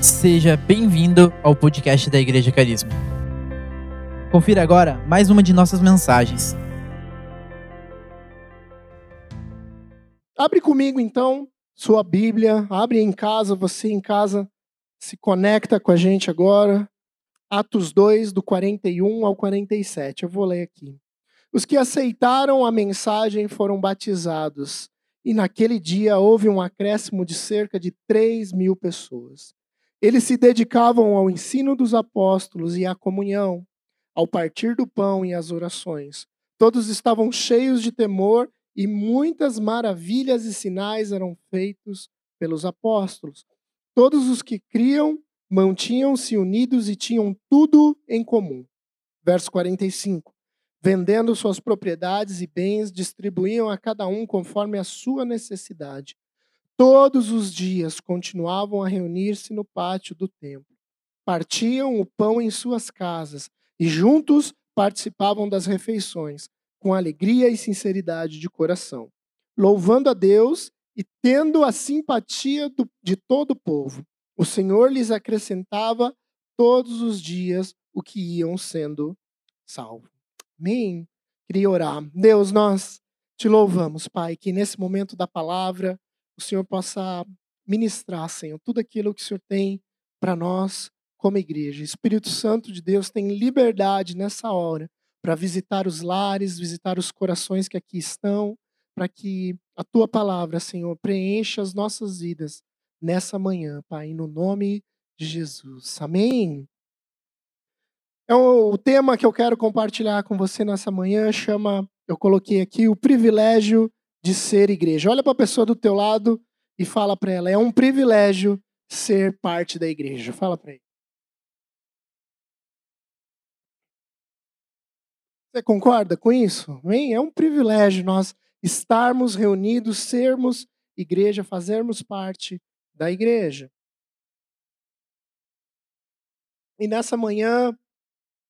Seja bem-vindo ao podcast da Igreja Carisma. Confira agora mais uma de nossas mensagens. Abre comigo então sua Bíblia, abre em casa, você em casa se conecta com a gente agora. Atos 2, do 41 ao 47. Eu vou ler aqui. Os que aceitaram a mensagem foram batizados, e naquele dia houve um acréscimo de cerca de 3 mil pessoas. Eles se dedicavam ao ensino dos apóstolos e à comunhão, ao partir do pão e às orações. Todos estavam cheios de temor e muitas maravilhas e sinais eram feitos pelos apóstolos. Todos os que criam mantinham-se unidos e tinham tudo em comum. Verso 45. Vendendo suas propriedades e bens, distribuíam a cada um conforme a sua necessidade. Todos os dias continuavam a reunir-se no pátio do templo. Partiam o pão em suas casas e juntos participavam das refeições, com alegria e sinceridade de coração, louvando a Deus e tendo a simpatia do, de todo o povo. O Senhor lhes acrescentava todos os dias o que iam sendo salvos. Amém? Queria orar. Deus, nós te louvamos, Pai, que nesse momento da palavra o Senhor possa ministrar, Senhor, tudo aquilo que o Senhor tem para nós como igreja. Espírito Santo de Deus tem liberdade nessa hora para visitar os lares, visitar os corações que aqui estão, para que a tua palavra, Senhor, preencha as nossas vidas nessa manhã, Pai, no nome de Jesus. Amém. É o tema que eu quero compartilhar com você nessa manhã chama, eu coloquei aqui o privilégio de ser igreja. Olha para a pessoa do teu lado e fala para ela: é um privilégio ser parte da igreja. Fala para ele. Você concorda com isso? Hein? É um privilégio nós estarmos reunidos, sermos igreja, fazermos parte da igreja. E nessa manhã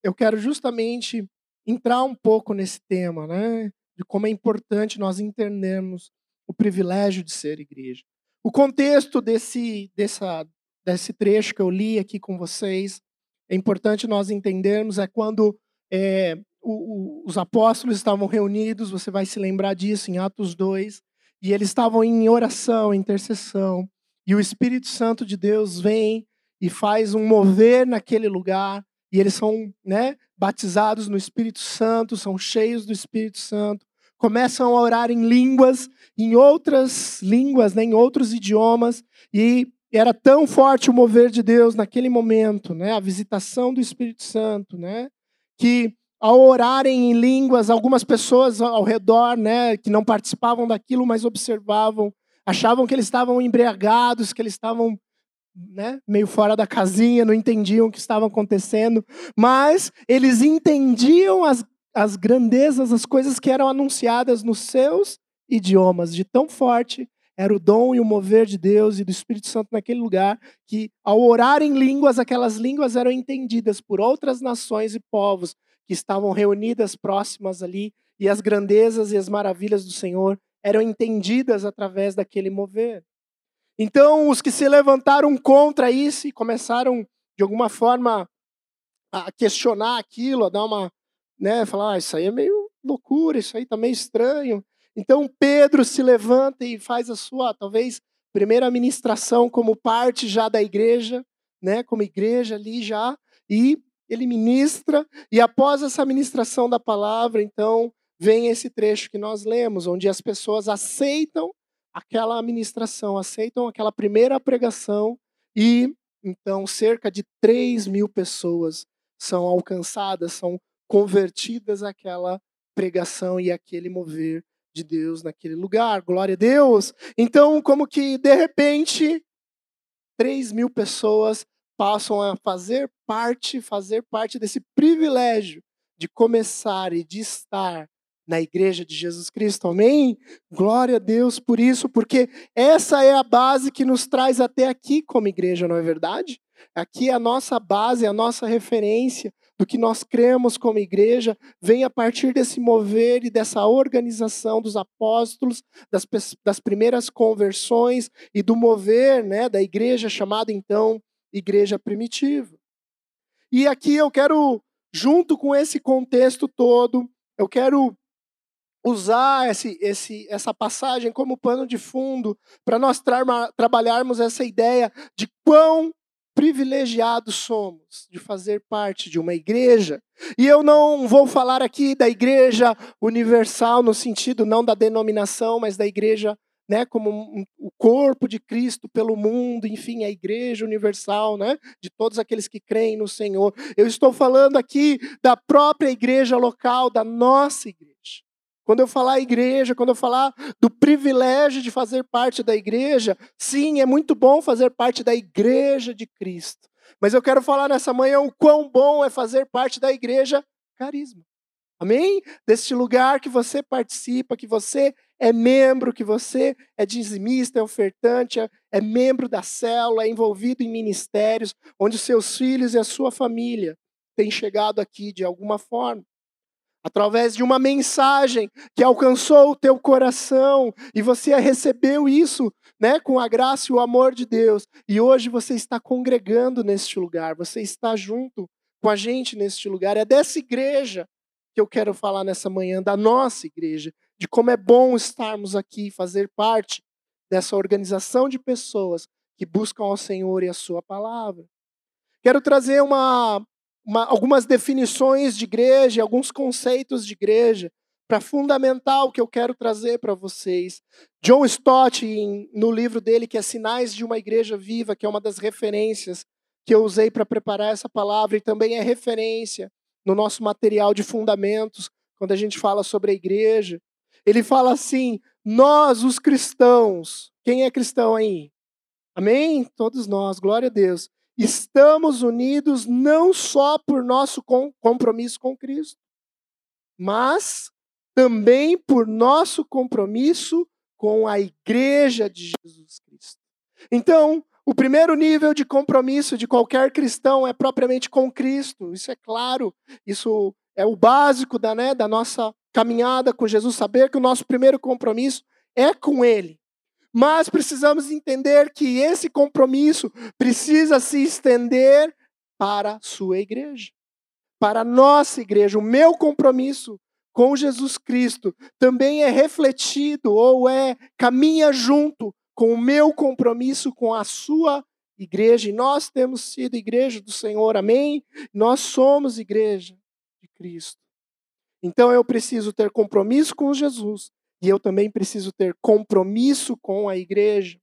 eu quero justamente entrar um pouco nesse tema, né? De como é importante nós entendermos o privilégio de ser igreja. O contexto desse, dessa, desse trecho que eu li aqui com vocês, é importante nós entendermos, é quando é, o, o, os apóstolos estavam reunidos, você vai se lembrar disso em Atos 2, e eles estavam em oração, intercessão, e o Espírito Santo de Deus vem e faz um mover naquele lugar, e eles são né, batizados no Espírito Santo, são cheios do Espírito Santo, começam a orar em línguas, em outras línguas, né, em outros idiomas, e era tão forte o mover de Deus naquele momento, né, a visitação do Espírito Santo, né, que ao orarem em línguas, algumas pessoas ao redor, né, que não participavam daquilo, mas observavam, achavam que eles estavam embriagados, que eles estavam né, meio fora da casinha, não entendiam o que estava acontecendo, mas eles entendiam as as grandezas, as coisas que eram anunciadas nos seus idiomas, de tão forte era o dom e o mover de Deus e do Espírito Santo naquele lugar, que ao orar em línguas, aquelas línguas eram entendidas por outras nações e povos que estavam reunidas próximas ali, e as grandezas e as maravilhas do Senhor eram entendidas através daquele mover. Então, os que se levantaram contra isso e começaram, de alguma forma, a questionar aquilo, a dar uma né, falar, ah, isso aí é meio loucura, isso aí tá meio estranho. Então Pedro se levanta e faz a sua, talvez, primeira ministração como parte já da igreja, né, como igreja ali já, e ele ministra, e após essa ministração da palavra, então, vem esse trecho que nós lemos, onde as pessoas aceitam aquela ministração, aceitam aquela primeira pregação, e então cerca de 3 mil pessoas são alcançadas, são convertidas àquela pregação e aquele mover de Deus naquele lugar. Glória a Deus. Então, como que de repente, 3 mil pessoas passam a fazer parte, fazer parte desse privilégio de começar e de estar na igreja de Jesus Cristo. Amém? Glória a Deus por isso, porque essa é a base que nos traz até aqui como igreja, não é verdade? Aqui é a nossa base, a nossa referência, do que nós cremos como igreja vem a partir desse mover e dessa organização dos apóstolos, das, das primeiras conversões e do mover né, da igreja chamada então igreja primitiva. E aqui eu quero, junto com esse contexto todo, eu quero usar esse, esse, essa passagem como pano de fundo para nós tra trabalharmos essa ideia de quão privilegiados somos de fazer parte de uma igreja. E eu não vou falar aqui da igreja universal no sentido não da denominação, mas da igreja né, como um, o corpo de Cristo pelo mundo, enfim, a igreja universal, né, de todos aqueles que creem no Senhor. Eu estou falando aqui da própria igreja local, da nossa igreja. Quando eu falar igreja, quando eu falar do privilégio de fazer parte da igreja, sim, é muito bom fazer parte da igreja de Cristo. Mas eu quero falar nessa manhã o quão bom é fazer parte da igreja carisma. Amém? Deste lugar que você participa, que você é membro, que você é dizimista, é ofertante, é, é membro da célula, é envolvido em ministérios, onde seus filhos e a sua família têm chegado aqui de alguma forma através de uma mensagem que alcançou o teu coração e você recebeu isso, né, com a graça e o amor de Deus. E hoje você está congregando neste lugar, você está junto com a gente neste lugar. É dessa igreja que eu quero falar nessa manhã, da nossa igreja, de como é bom estarmos aqui, fazer parte dessa organização de pessoas que buscam ao Senhor e a sua palavra. Quero trazer uma uma, algumas definições de igreja, alguns conceitos de igreja, para fundamentar o que eu quero trazer para vocês. John Stott, em, no livro dele, que é Sinais de uma Igreja Viva, que é uma das referências que eu usei para preparar essa palavra, e também é referência no nosso material de fundamentos, quando a gente fala sobre a igreja. Ele fala assim: nós, os cristãos, quem é cristão aí? Amém? Todos nós, glória a Deus estamos unidos não só por nosso compromisso com Cristo, mas também por nosso compromisso com a igreja de Jesus Cristo. Então, o primeiro nível de compromisso de qualquer cristão é propriamente com Cristo, isso é claro, isso é o básico da, né, da nossa caminhada com Jesus, saber que o nosso primeiro compromisso é com Ele. Mas precisamos entender que esse compromisso precisa se estender para a sua igreja, para a nossa igreja. O meu compromisso com Jesus Cristo também é refletido ou é caminha junto com o meu compromisso com a sua igreja. E nós temos sido igreja do Senhor, amém? Nós somos igreja de Cristo. Então eu preciso ter compromisso com Jesus e eu também preciso ter compromisso com a igreja.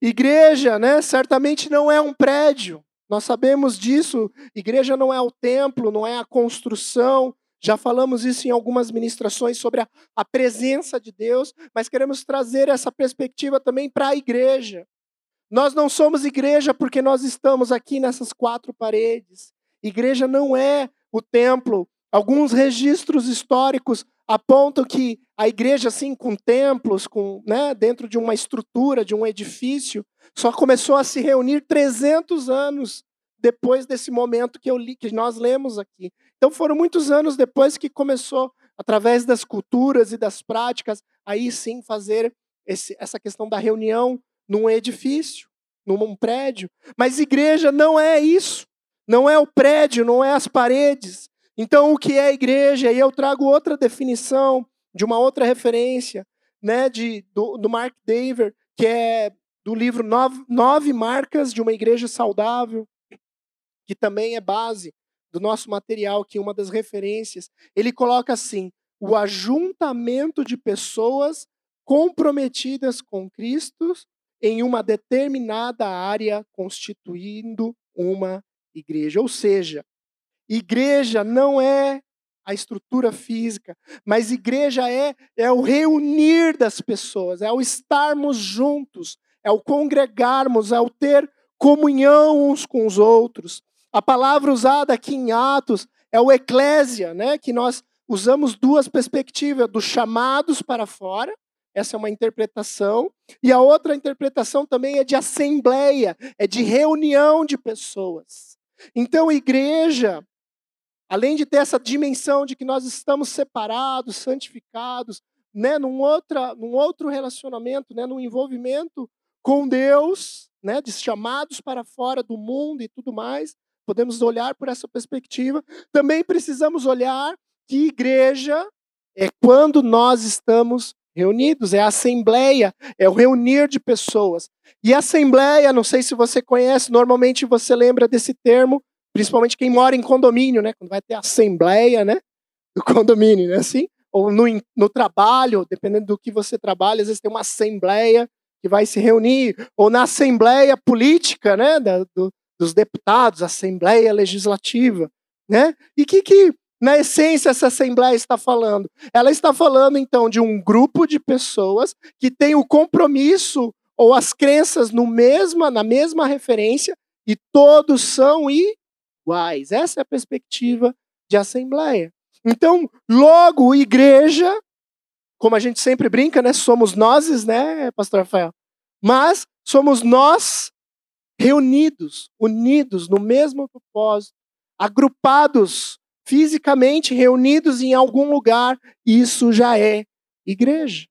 Igreja, né, certamente não é um prédio. Nós sabemos disso. Igreja não é o templo, não é a construção. Já falamos isso em algumas ministrações sobre a, a presença de Deus, mas queremos trazer essa perspectiva também para a igreja. Nós não somos igreja porque nós estamos aqui nessas quatro paredes. Igreja não é o templo. Alguns registros históricos apontam que a igreja, assim, com templos, com, né, dentro de uma estrutura, de um edifício, só começou a se reunir 300 anos depois desse momento que, eu li, que nós lemos aqui. Então foram muitos anos depois que começou, através das culturas e das práticas, aí sim fazer esse, essa questão da reunião num edifício, num prédio. Mas igreja não é isso. Não é o prédio, não é as paredes. Então, o que é igreja? E eu trago outra definição de uma outra referência, né, de, do, do Mark Dever, que é do livro Nove, Nove Marcas de uma Igreja Saudável, que também é base do nosso material, que é uma das referências. Ele coloca assim: o ajuntamento de pessoas comprometidas com Cristo em uma determinada área, constituindo uma igreja. Ou seja, Igreja não é a estrutura física, mas igreja é, é o reunir das pessoas, é o estarmos juntos, é o congregarmos, é o ter comunhão uns com os outros. A palavra usada aqui em Atos é o eclésia, né? que nós usamos duas perspectivas, dos chamados para fora, essa é uma interpretação, e a outra interpretação também é de assembleia, é de reunião de pessoas. Então, igreja Além de ter essa dimensão de que nós estamos separados, santificados, né, num, outra, num outro relacionamento, né, num envolvimento com Deus, né, de chamados para fora do mundo e tudo mais. Podemos olhar por essa perspectiva. Também precisamos olhar que igreja é quando nós estamos reunidos, é a assembleia, é o reunir de pessoas. E assembleia, não sei se você conhece, normalmente você lembra desse termo, principalmente quem mora em condomínio, né? Quando vai ter assembleia, né? Do condomínio, né? Assim? Ou no, no trabalho, dependendo do que você trabalha, às vezes tem uma assembleia que vai se reunir, ou na assembleia política, né? Da, do, dos deputados, assembleia legislativa, né? E que que na essência, essa Assembleia está falando? Ela está falando, então, de um grupo de pessoas que tem o compromisso ou as crenças no mesma, na mesma referência e todos são iguais. Essa é a perspectiva de Assembleia. Então, logo, igreja, como a gente sempre brinca, né? Somos nós, né, Pastor Rafael? Mas somos nós reunidos, unidos no mesmo propósito, agrupados fisicamente reunidos em algum lugar, isso já é igreja.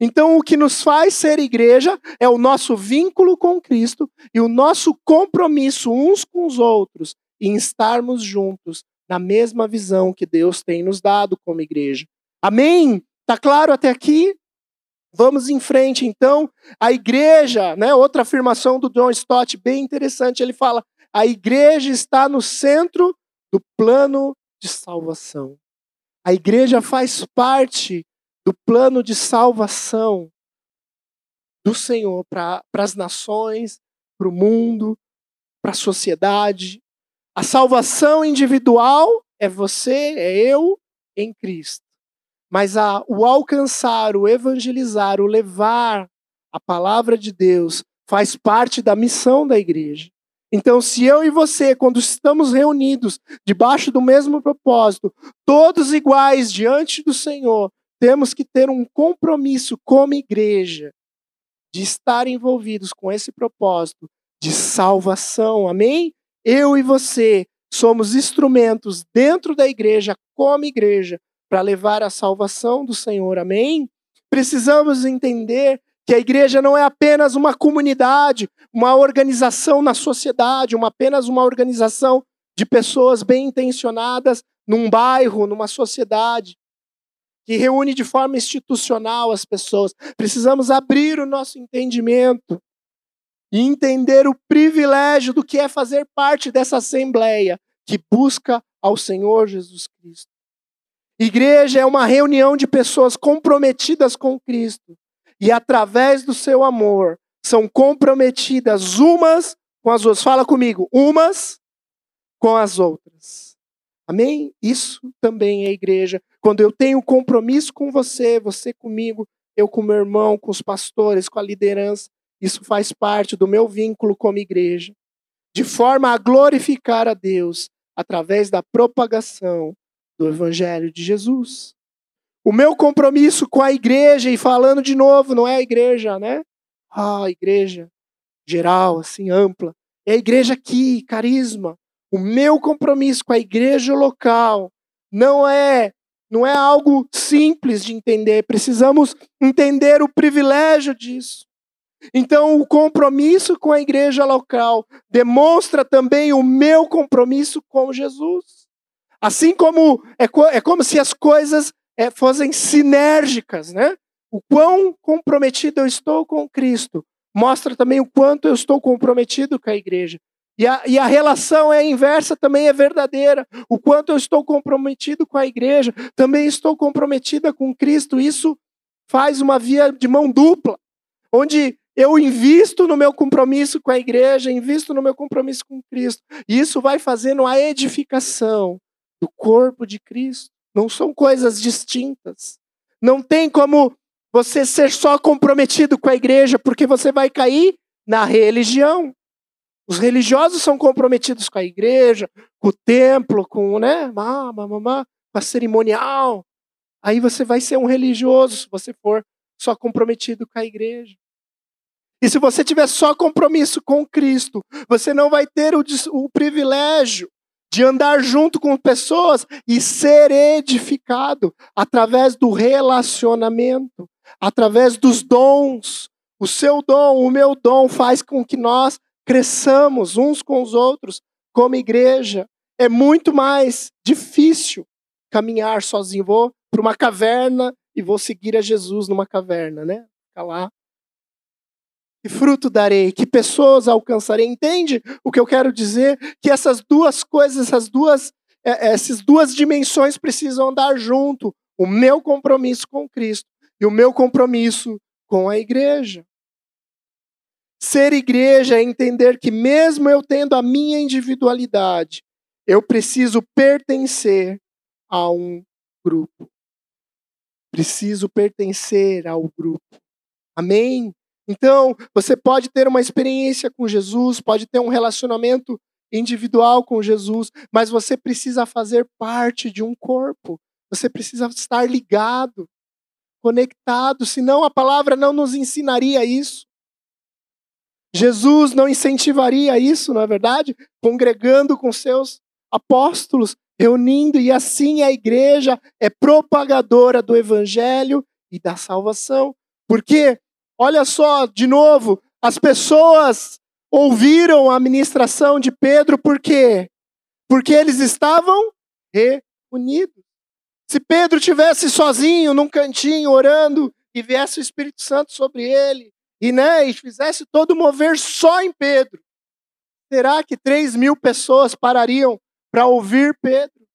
Então, o que nos faz ser igreja é o nosso vínculo com Cristo e o nosso compromisso uns com os outros em estarmos juntos na mesma visão que Deus tem nos dado como igreja. Amém? Tá claro até aqui? Vamos em frente, então. A igreja, né, outra afirmação do John Stott, bem interessante, ele fala: a igreja está no centro do plano de salvação. A igreja faz parte do plano de salvação do Senhor para as nações, para o mundo, para a sociedade. A salvação individual é você, é eu em Cristo. Mas a, o alcançar, o evangelizar, o levar a palavra de Deus faz parte da missão da igreja. Então, se eu e você, quando estamos reunidos debaixo do mesmo propósito, todos iguais diante do Senhor, temos que ter um compromisso como igreja de estar envolvidos com esse propósito de salvação. Amém? Eu e você somos instrumentos dentro da igreja, como igreja, para levar a salvação do Senhor. Amém? Precisamos entender que a igreja não é apenas uma comunidade, uma organização na sociedade, uma apenas uma organização de pessoas bem intencionadas num bairro, numa sociedade, que reúne de forma institucional as pessoas. Precisamos abrir o nosso entendimento e entender o privilégio do que é fazer parte dessa assembleia que busca ao Senhor Jesus Cristo. Igreja é uma reunião de pessoas comprometidas com Cristo, e através do seu amor são comprometidas umas com as outras. Fala comigo, umas com as outras. Amém? Isso também é igreja. Quando eu tenho compromisso com você, você comigo, eu com meu irmão, com os pastores, com a liderança, isso faz parte do meu vínculo como igreja, de forma a glorificar a Deus através da propagação do evangelho de Jesus. O meu compromisso com a igreja, e falando de novo, não é a igreja, né? Ah, a igreja geral, assim, ampla. É a igreja aqui, carisma. O meu compromisso com a igreja local não é não é algo simples de entender. Precisamos entender o privilégio disso. Então, o compromisso com a igreja local demonstra também o meu compromisso com Jesus. Assim como é, é como se as coisas é, fossem sinérgicas, né? O quão comprometido eu estou com Cristo mostra também o quanto eu estou comprometido com a igreja. E a, e a relação é inversa, também é verdadeira. O quanto eu estou comprometido com a igreja, também estou comprometida com Cristo. Isso faz uma via de mão dupla, onde eu invisto no meu compromisso com a igreja, invisto no meu compromisso com Cristo. E isso vai fazendo a edificação do corpo de Cristo. Não são coisas distintas. Não tem como você ser só comprometido com a igreja, porque você vai cair na religião. Os religiosos são comprometidos com a igreja, com o templo, com, né, mamá, mamá, com a cerimonial. Aí você vai ser um religioso se você for só comprometido com a igreja. E se você tiver só compromisso com Cristo, você não vai ter o, o privilégio de andar junto com pessoas e ser edificado através do relacionamento, através dos dons. O seu dom, o meu dom faz com que nós cresçamos uns com os outros como igreja. É muito mais difícil caminhar sozinho. Vou para uma caverna e vou seguir a Jesus numa caverna, né? Ficar lá. Que fruto darei? Que pessoas alcançarei? Entende o que eu quero dizer? Que essas duas coisas, essas duas, é, essas duas dimensões precisam andar junto. O meu compromisso com Cristo e o meu compromisso com a igreja. Ser igreja é entender que, mesmo eu tendo a minha individualidade, eu preciso pertencer a um grupo. Preciso pertencer ao grupo. Amém? Então, você pode ter uma experiência com Jesus, pode ter um relacionamento individual com Jesus, mas você precisa fazer parte de um corpo. Você precisa estar ligado, conectado, senão a palavra não nos ensinaria isso. Jesus não incentivaria isso, não é verdade? Congregando com seus apóstolos, reunindo, e assim a igreja é propagadora do evangelho e da salvação. Porque, olha só, de novo, as pessoas ouviram a ministração de Pedro por quê? Porque eles estavam reunidos. Se Pedro tivesse sozinho num cantinho orando e viesse o Espírito Santo sobre ele, e, né, e fizesse todo mover só em Pedro, será que 3 mil pessoas parariam para ouvir Pedro?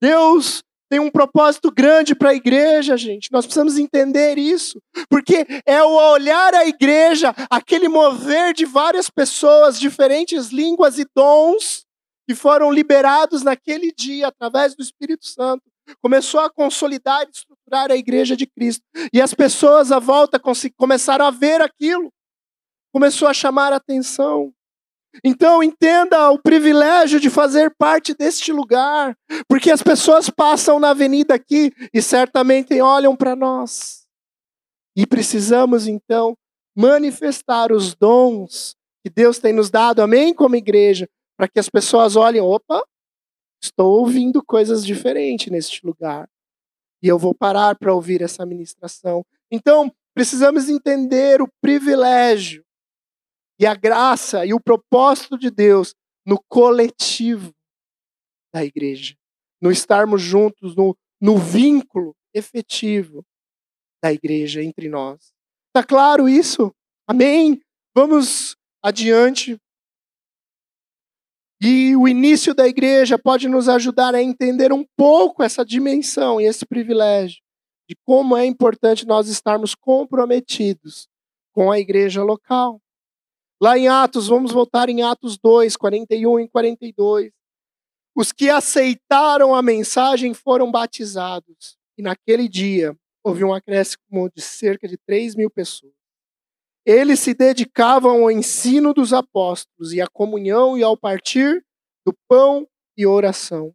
Deus tem um propósito grande para a igreja, gente. Nós precisamos entender isso, porque é o olhar a igreja, aquele mover de várias pessoas, diferentes línguas e dons que foram liberados naquele dia através do Espírito Santo, começou a consolidar e estruturar a igreja de Cristo. E as pessoas à volta começaram a ver aquilo, começou a chamar a atenção. Então entenda o privilégio de fazer parte deste lugar, porque as pessoas passam na avenida aqui e certamente olham para nós. E precisamos então manifestar os dons que Deus tem nos dado, amém, como igreja, para que as pessoas olhem, opa, estou ouvindo coisas diferentes neste lugar. E eu vou parar para ouvir essa ministração. Então, precisamos entender o privilégio e a graça e o propósito de Deus no coletivo da igreja, no estarmos juntos, no, no vínculo efetivo da igreja entre nós. Está claro isso? Amém? Vamos adiante e o início da igreja pode nos ajudar a entender um pouco essa dimensão e esse privilégio de como é importante nós estarmos comprometidos com a igreja local. Lá em Atos, vamos voltar em Atos 2, 41 e 42. Os que aceitaram a mensagem foram batizados. E naquele dia houve um acréscimo de cerca de 3 mil pessoas. Eles se dedicavam ao ensino dos apóstolos e à comunhão e ao partir do pão e oração.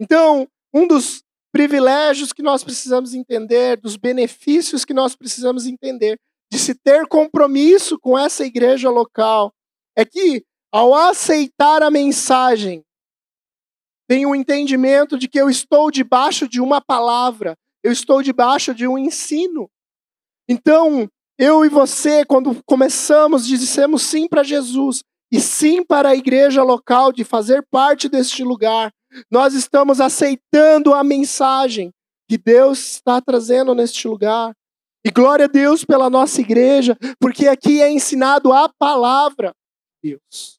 Então, um dos privilégios que nós precisamos entender, dos benefícios que nós precisamos entender de se ter compromisso com essa igreja local, é que ao aceitar a mensagem, tem um entendimento de que eu estou debaixo de uma palavra, eu estou debaixo de um ensino. Então, eu e você, quando começamos, dissemos sim para Jesus e sim para a igreja local, de fazer parte deste lugar, nós estamos aceitando a mensagem que Deus está trazendo neste lugar. E glória a Deus pela nossa igreja, porque aqui é ensinado a palavra de Deus.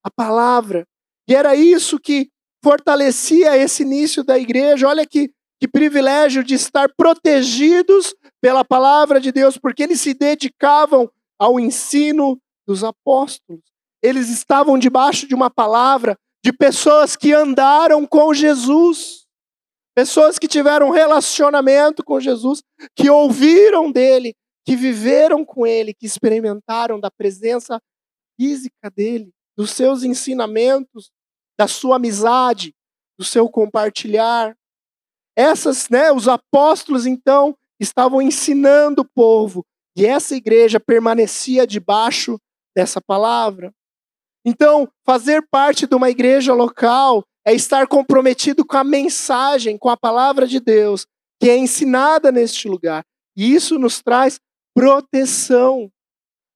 A palavra. E era isso que fortalecia esse início da igreja. Olha que, que privilégio de estar protegidos pela palavra de Deus, porque eles se dedicavam ao ensino dos apóstolos. Eles estavam debaixo de uma palavra de pessoas que andaram com Jesus, pessoas que tiveram relacionamento com Jesus, que ouviram dele, que viveram com ele, que experimentaram da presença física dele, dos seus ensinamentos, da sua amizade, do seu compartilhar. Essas, né, os apóstolos então estavam ensinando o povo, e essa igreja permanecia debaixo dessa palavra. Então, fazer parte de uma igreja local é estar comprometido com a mensagem, com a palavra de Deus, que é ensinada neste lugar. E isso nos traz proteção.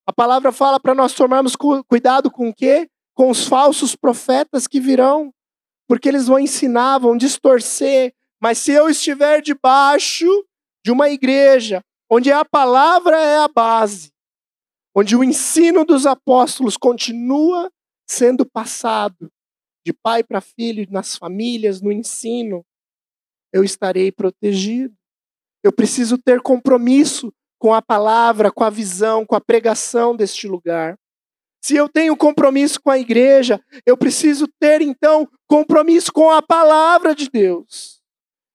A palavra fala para nós tomarmos cuidado com o quê? Com os falsos profetas que virão, porque eles vão ensinar, vão distorcer. Mas se eu estiver debaixo de uma igreja onde a palavra é a base, onde o ensino dos apóstolos continua sendo passado de pai para filho, nas famílias, no ensino, eu estarei protegido. Eu preciso ter compromisso com a palavra, com a visão, com a pregação deste lugar. Se eu tenho compromisso com a igreja, eu preciso ter então compromisso com a palavra de Deus.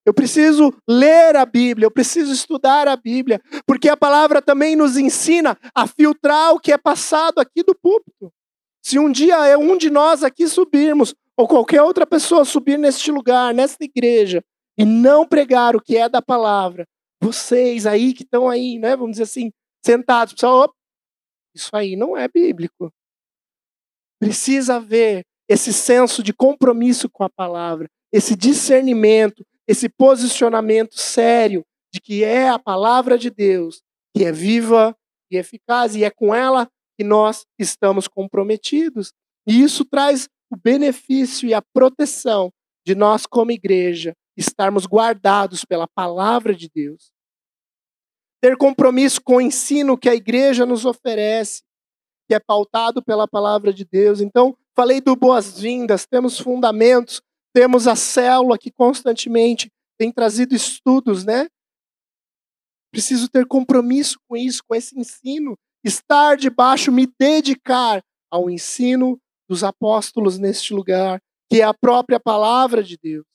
Eu preciso ler a Bíblia, eu preciso estudar a Bíblia, porque a palavra também nos ensina a filtrar o que é passado aqui do púlpito. Se um dia é um de nós aqui subirmos, ou qualquer outra pessoa subir neste lugar, nesta igreja, e não pregar o que é da palavra, vocês aí que estão aí, né, vamos dizer assim, sentados, pessoal, isso aí não é bíblico. Precisa haver esse senso de compromisso com a palavra, esse discernimento, esse posicionamento sério de que é a palavra de Deus, que é viva e eficaz, e é com ela que nós estamos comprometidos. E isso traz o benefício e a proteção de nós, como igreja, estarmos guardados pela palavra de Deus. Ter compromisso com o ensino que a igreja nos oferece, que é pautado pela palavra de Deus. Então, falei do boas-vindas, temos fundamentos temos a célula que constantemente tem trazido estudos, né? Preciso ter compromisso com isso, com esse ensino, estar debaixo, me dedicar ao ensino dos apóstolos neste lugar, que é a própria palavra de Deus.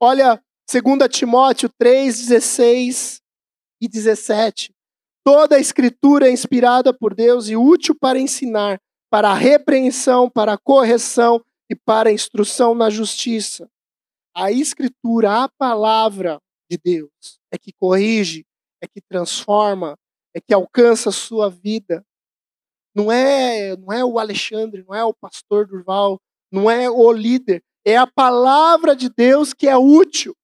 Olha, 2 Timóteo 3, 16 e 17. Toda a escritura é inspirada por Deus e útil para ensinar, para a repreensão, para a correção e para a instrução na justiça. A escritura, a palavra de Deus, é que corrige, é que transforma, é que alcança a sua vida. Não é, não é o Alexandre, não é o pastor Durval, não é o líder, é a palavra de Deus que é útil.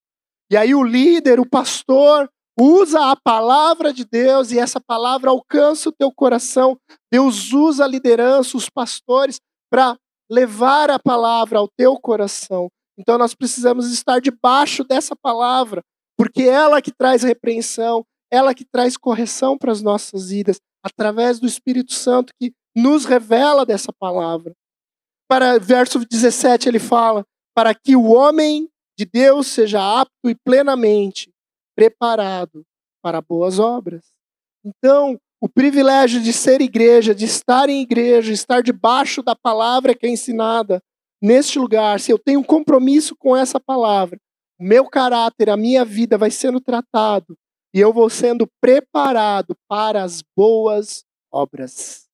E aí o líder, o pastor, usa a palavra de Deus e essa palavra alcança o teu coração. Deus usa a liderança, os pastores, para levar a palavra ao teu coração. Então nós precisamos estar debaixo dessa palavra, porque ela que traz repreensão, ela que traz correção para as nossas vidas, através do Espírito Santo que nos revela dessa palavra. Para verso 17 ele fala: "Para que o homem de Deus seja apto e plenamente preparado para boas obras". Então, o privilégio de ser igreja, de estar em igreja, estar debaixo da palavra que é ensinada neste lugar, se eu tenho um compromisso com essa palavra, o meu caráter, a minha vida vai sendo tratado e eu vou sendo preparado para as boas obras.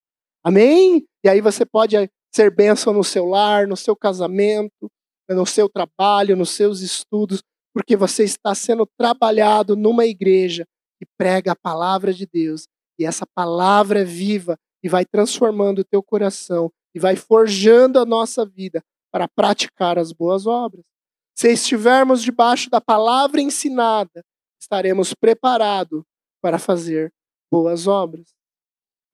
Amém? E aí você pode ser bênção no seu lar, no seu casamento, no seu trabalho, nos seus estudos, porque você está sendo trabalhado numa igreja que prega a palavra de Deus e essa palavra é viva e vai transformando o teu coração e vai forjando a nossa vida para praticar as boas obras. Se estivermos debaixo da palavra ensinada, estaremos preparados para fazer boas obras.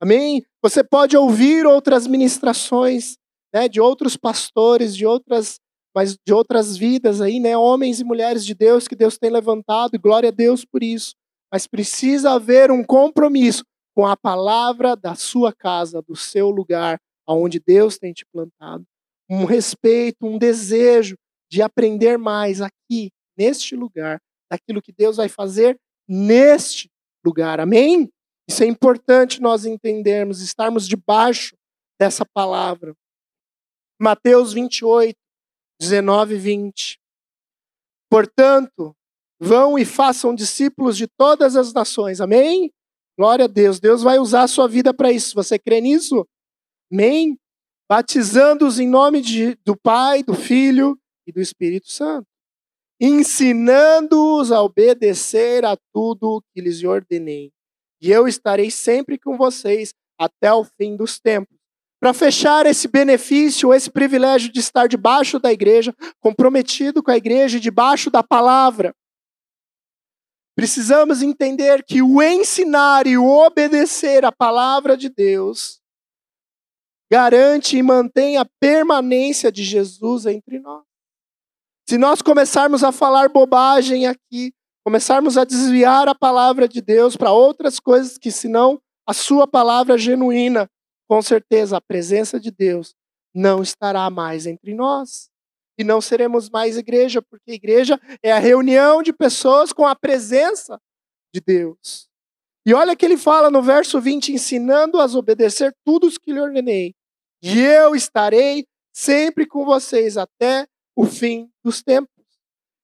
Amém? Você pode ouvir outras ministrações né, de outros pastores, de outras, mas de outras vidas aí, né, homens e mulheres de Deus que Deus tem levantado, e glória a Deus por isso. Mas precisa haver um compromisso com a palavra da sua casa, do seu lugar, aonde Deus tem te plantado. Um respeito, um desejo de aprender mais aqui, neste lugar, daquilo que Deus vai fazer neste lugar. Amém? Isso é importante nós entendermos, estarmos debaixo dessa palavra. Mateus 28, 19 e 20. Portanto, Vão e façam discípulos de todas as nações. Amém? Glória a Deus. Deus vai usar a sua vida para isso. Você crê nisso? Amém? Batizando-os em nome de, do Pai, do Filho e do Espírito Santo. Ensinando-os a obedecer a tudo que lhes ordenei. E eu estarei sempre com vocês até o fim dos tempos. Para fechar esse benefício, esse privilégio de estar debaixo da igreja, comprometido com a igreja, debaixo da palavra, precisamos entender que o ensinar e o obedecer a palavra de Deus garante e mantém a permanência de Jesus entre nós. Se nós começarmos a falar bobagem aqui, começarmos a desviar a palavra de Deus para outras coisas que senão a sua palavra genuína, com certeza a presença de Deus não estará mais entre nós. E não seremos mais igreja, porque igreja é a reunião de pessoas com a presença de Deus. E olha que ele fala no verso 20: ensinando-as a obedecer tudo o que lhe ordenei. E eu estarei sempre com vocês até o fim dos tempos.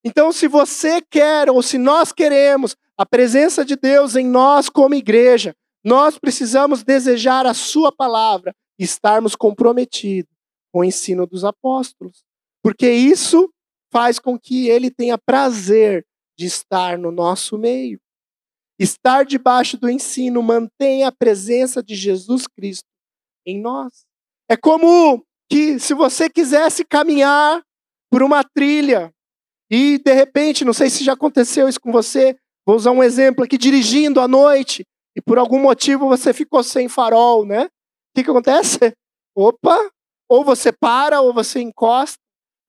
Então, se você quer, ou se nós queremos, a presença de Deus em nós como igreja, nós precisamos desejar a Sua palavra e estarmos comprometidos com o ensino dos apóstolos. Porque isso faz com que ele tenha prazer de estar no nosso meio. Estar debaixo do ensino mantém a presença de Jesus Cristo em nós. É como que se você quisesse caminhar por uma trilha e de repente, não sei se já aconteceu isso com você, vou usar um exemplo aqui, dirigindo à noite e por algum motivo você ficou sem farol, né? O que, que acontece? Opa! Ou você para ou você encosta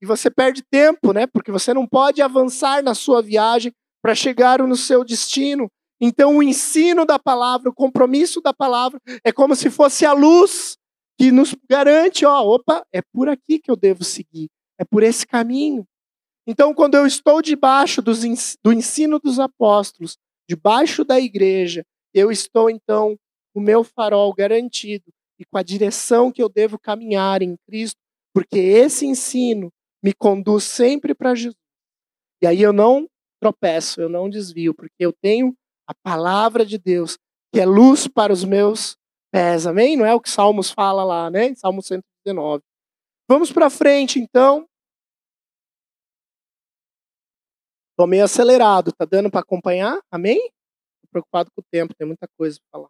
e você perde tempo, né? Porque você não pode avançar na sua viagem para chegar no seu destino. Então, o ensino da palavra, o compromisso da palavra, é como se fosse a luz que nos garante, ó, opa, é por aqui que eu devo seguir, é por esse caminho. Então, quando eu estou debaixo dos, do ensino dos apóstolos, debaixo da igreja, eu estou então com o meu farol garantido e com a direção que eu devo caminhar em Cristo, porque esse ensino me conduz sempre para Jesus. E aí eu não tropeço, eu não desvio, porque eu tenho a palavra de Deus, que é luz para os meus pés. Amém? Não é o que Salmos fala lá, né? Salmo 119. Vamos para frente, então. Estou meio acelerado, tá dando para acompanhar? Amém? Estou preocupado com o tempo, tem muita coisa para falar.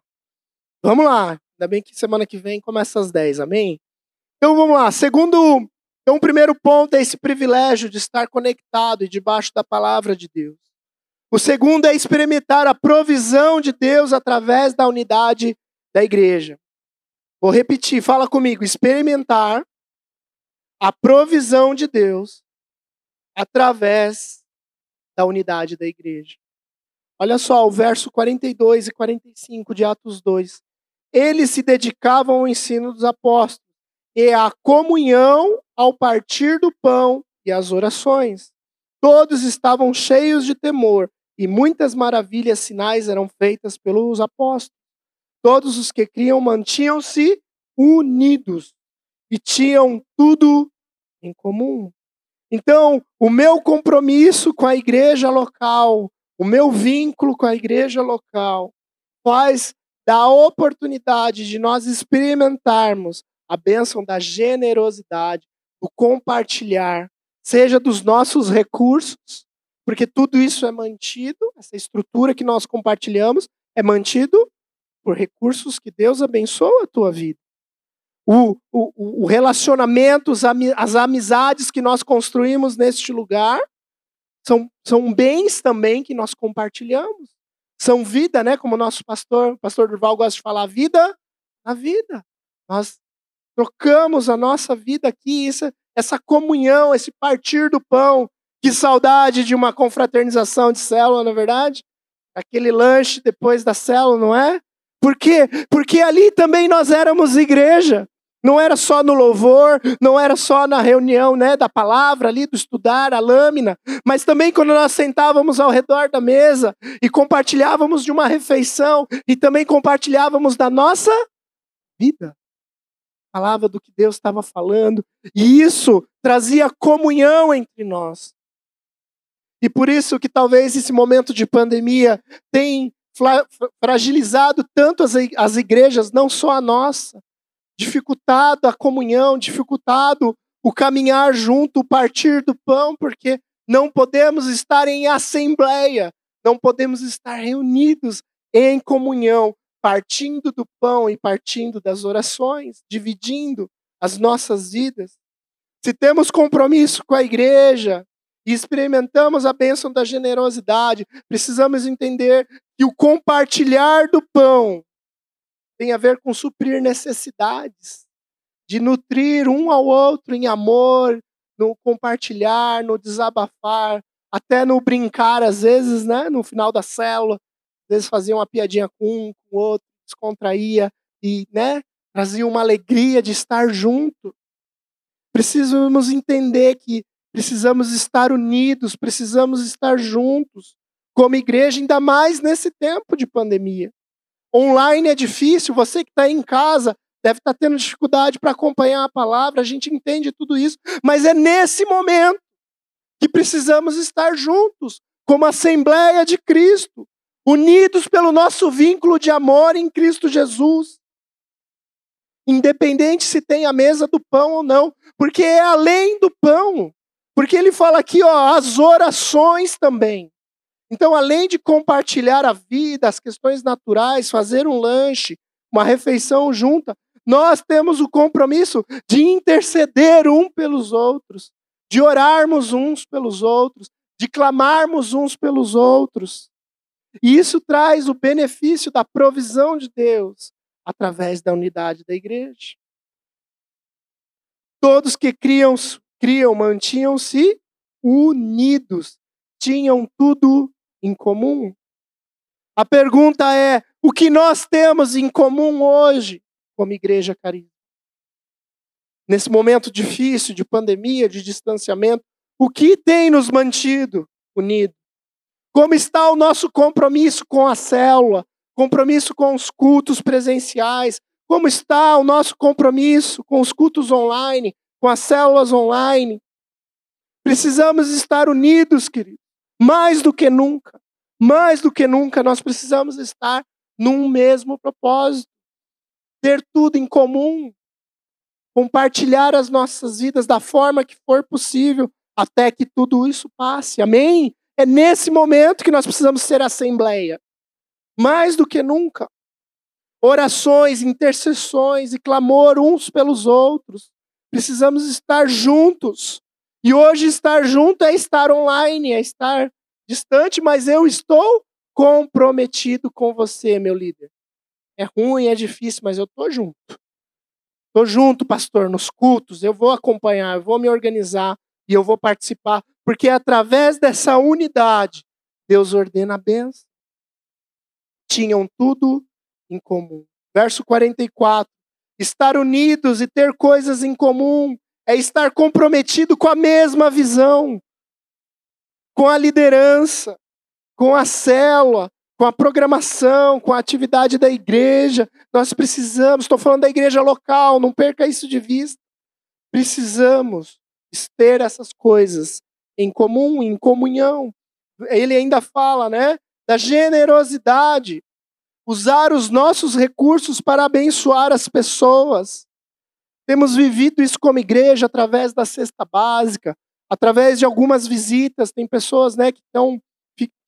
Vamos lá. Ainda bem que semana que vem começa às 10, amém? Então vamos lá. Segundo então, o primeiro ponto é esse privilégio de estar conectado e debaixo da palavra de Deus. O segundo é experimentar a provisão de Deus através da unidade da igreja. Vou repetir, fala comigo. Experimentar a provisão de Deus através da unidade da igreja. Olha só o verso 42 e 45 de Atos 2. Eles se dedicavam ao ensino dos apóstolos e à comunhão ao partir do pão e às orações. Todos estavam cheios de temor e muitas maravilhas sinais eram feitas pelos apóstolos. Todos os que criam mantinham-se unidos e tinham tudo em comum. Então, o meu compromisso com a igreja local, o meu vínculo com a igreja local, faz da oportunidade de nós experimentarmos a bênção da generosidade, do compartilhar, seja dos nossos recursos, porque tudo isso é mantido, essa estrutura que nós compartilhamos é mantido por recursos que Deus abençoa a tua vida. O, o, o relacionamento, as amizades que nós construímos neste lugar são, são bens também que nós compartilhamos. São vida, né? Como o nosso pastor, o pastor Durval gosta de falar, vida na vida. Nós trocamos a nossa vida aqui, essa, essa comunhão, esse partir do pão. Que saudade de uma confraternização de célula, na é verdade? Aquele lanche depois da célula, não é? Por quê? Porque ali também nós éramos igreja. Não era só no louvor, não era só na reunião né, da palavra ali, do estudar, a lâmina, mas também quando nós sentávamos ao redor da mesa e compartilhávamos de uma refeição e também compartilhávamos da nossa vida falava do que Deus estava falando, e isso trazia comunhão entre nós. E por isso que talvez esse momento de pandemia tem fragilizado tanto as igrejas, não só a nossa, dificultado a comunhão, dificultado o caminhar junto, o partir do pão, porque não podemos estar em assembleia, não podemos estar reunidos em comunhão, partindo do pão e partindo das orações, dividindo as nossas vidas. Se temos compromisso com a igreja e experimentamos a bênção da generosidade, precisamos entender que o compartilhar do pão tem a ver com suprir necessidades, de nutrir um ao outro em amor, no compartilhar, no desabafar, até no brincar, às vezes, né? No final da célula, às vezes fazia uma piadinha com um, com o outro, descontraía e, né? Trazia uma alegria de estar junto. Precisamos entender que precisamos estar unidos, precisamos estar juntos como igreja, ainda mais nesse tempo de pandemia. Online é difícil, você que está em casa deve estar tá tendo dificuldade para acompanhar a palavra, a gente entende tudo isso, mas é nesse momento que precisamos estar juntos, como Assembleia de Cristo, unidos pelo nosso vínculo de amor em Cristo Jesus. Independente se tem a mesa do pão ou não, porque é além do pão. Porque ele fala aqui, ó, as orações também. Então, além de compartilhar a vida, as questões naturais, fazer um lanche, uma refeição junta, nós temos o compromisso de interceder um pelos outros, de orarmos uns pelos outros, de clamarmos uns pelos outros. E isso traz o benefício da provisão de Deus através da unidade da igreja. Todos que criam, criam mantinham-se unidos, tinham tudo em comum. A pergunta é: o que nós temos em comum hoje? como igreja carisma. Nesse momento difícil de pandemia, de distanciamento, o que tem nos mantido unidos? Como está o nosso compromisso com a célula, compromisso com os cultos presenciais? Como está o nosso compromisso com os cultos online, com as células online? Precisamos estar unidos, queridos, mais do que nunca. Mais do que nunca, nós precisamos estar num mesmo propósito ter tudo em comum, compartilhar as nossas vidas da forma que for possível, até que tudo isso passe. Amém? É nesse momento que nós precisamos ser assembleia. Mais do que nunca. Orações, intercessões e clamor uns pelos outros. Precisamos estar juntos. E hoje estar junto é estar online, é estar distante, mas eu estou comprometido com você, meu líder. É ruim, é difícil, mas eu tô junto. Tô junto, pastor, nos cultos, eu vou acompanhar, eu vou me organizar e eu vou participar, porque através dessa unidade Deus ordena a bênção. Tinham tudo em comum. Verso 44. Estar unidos e ter coisas em comum é estar comprometido com a mesma visão, com a liderança, com a célula, com a programação, com a atividade da igreja. Nós precisamos, estou falando da igreja local, não perca isso de vista. Precisamos ter essas coisas em comum, em comunhão. Ele ainda fala, né, da generosidade, usar os nossos recursos para abençoar as pessoas. Temos vivido isso como igreja através da cesta básica, através de algumas visitas. Tem pessoas, né, que estão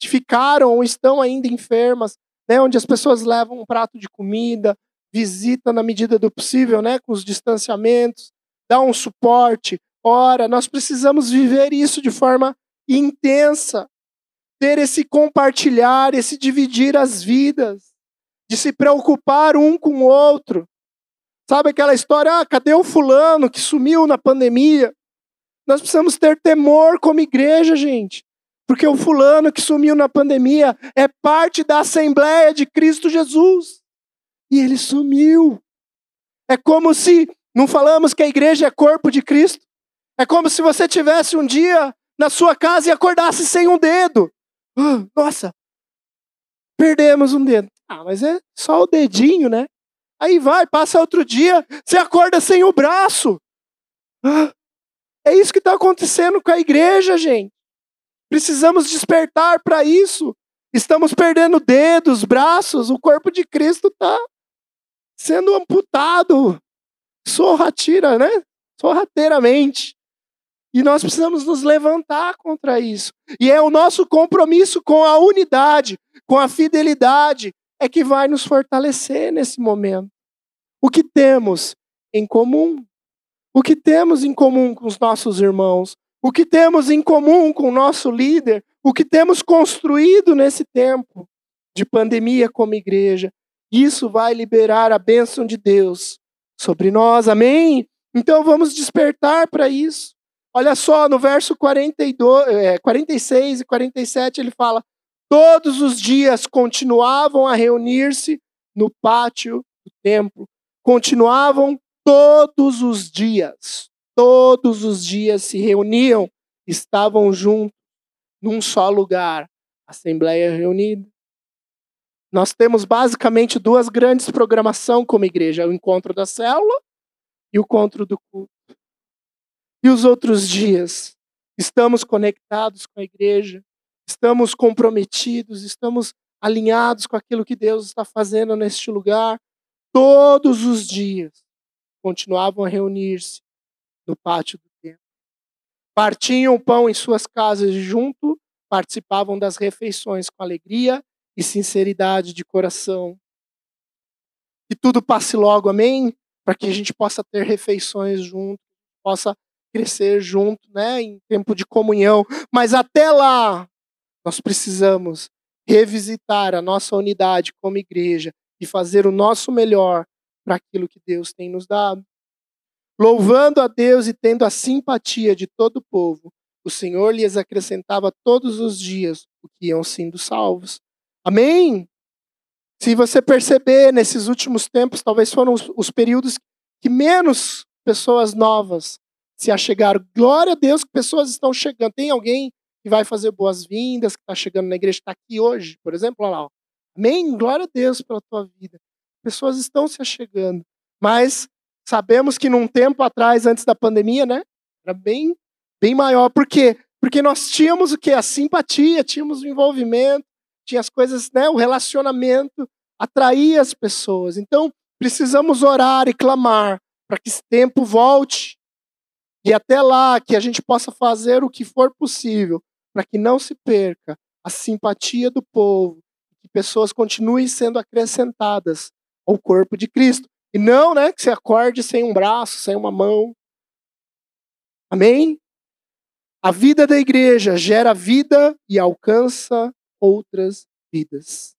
ficaram ou estão ainda enfermas, né, onde as pessoas levam um prato de comida, visita na medida do possível, né, com os distanciamentos, dá um suporte. Ora, nós precisamos viver isso de forma intensa, ter esse compartilhar, esse dividir as vidas, de se preocupar um com o outro. Sabe aquela história, ah, cadê o fulano que sumiu na pandemia? Nós precisamos ter temor como igreja, gente. Porque o fulano que sumiu na pandemia é parte da Assembleia de Cristo Jesus. E ele sumiu. É como se, não falamos que a igreja é corpo de Cristo? É como se você tivesse um dia na sua casa e acordasse sem um dedo. Ah, nossa, perdemos um dedo. Ah, mas é só o dedinho, né? Aí vai, passa outro dia, você acorda sem o braço. É isso que está acontecendo com a igreja, gente. Precisamos despertar para isso. Estamos perdendo dedos, braços, o corpo de Cristo está sendo amputado sorratira, né? Sorrateiramente. E nós precisamos nos levantar contra isso. E é o nosso compromisso com a unidade, com a fidelidade, é que vai nos fortalecer nesse momento. O que temos em comum? O que temos em comum com os nossos irmãos? o que temos em comum com o nosso líder, o que temos construído nesse tempo de pandemia como igreja. Isso vai liberar a bênção de Deus sobre nós, amém? Então vamos despertar para isso. Olha só, no verso 42, é, 46 e 47, ele fala: Todos os dias continuavam a reunir-se no pátio do templo. Continuavam todos os dias. Todos os dias se reuniam, estavam juntos, num só lugar. Assembleia reunida. Nós temos basicamente duas grandes programações como igreja: o encontro da célula e o encontro do culto. E os outros dias? Estamos conectados com a igreja, estamos comprometidos, estamos alinhados com aquilo que Deus está fazendo neste lugar. Todos os dias continuavam a reunir-se no pátio do templo. Partiam o pão em suas casas junto, participavam das refeições com alegria e sinceridade de coração. Que tudo passe logo, amém? Para que a gente possa ter refeições junto, possa crescer junto, né, em tempo de comunhão. Mas até lá, nós precisamos revisitar a nossa unidade como igreja e fazer o nosso melhor para aquilo que Deus tem nos dado. Louvando a Deus e tendo a simpatia de todo o povo, o Senhor lhes acrescentava todos os dias o que iam sendo salvos. Amém? Se você perceber, nesses últimos tempos, talvez foram os, os períodos que menos pessoas novas se achegaram. Glória a Deus que pessoas estão chegando. Tem alguém que vai fazer boas-vindas, que está chegando na igreja, está aqui hoje, por exemplo, olha lá. Amém? Glória a Deus pela tua vida. Pessoas estão se achegando. Mas sabemos que num tempo atrás, antes da pandemia, né? Era bem, bem maior. Por quê? Porque nós tínhamos o quê? A simpatia, tínhamos o envolvimento, tinha as coisas, né? O relacionamento atraía as pessoas. Então, precisamos orar e clamar para que esse tempo volte. E até lá que a gente possa fazer o que for possível para que não se perca a simpatia do povo, que pessoas continuem sendo acrescentadas ao corpo de Cristo. E não, né, que você acorde sem um braço, sem uma mão. Amém? A vida da igreja gera vida e alcança outras vidas.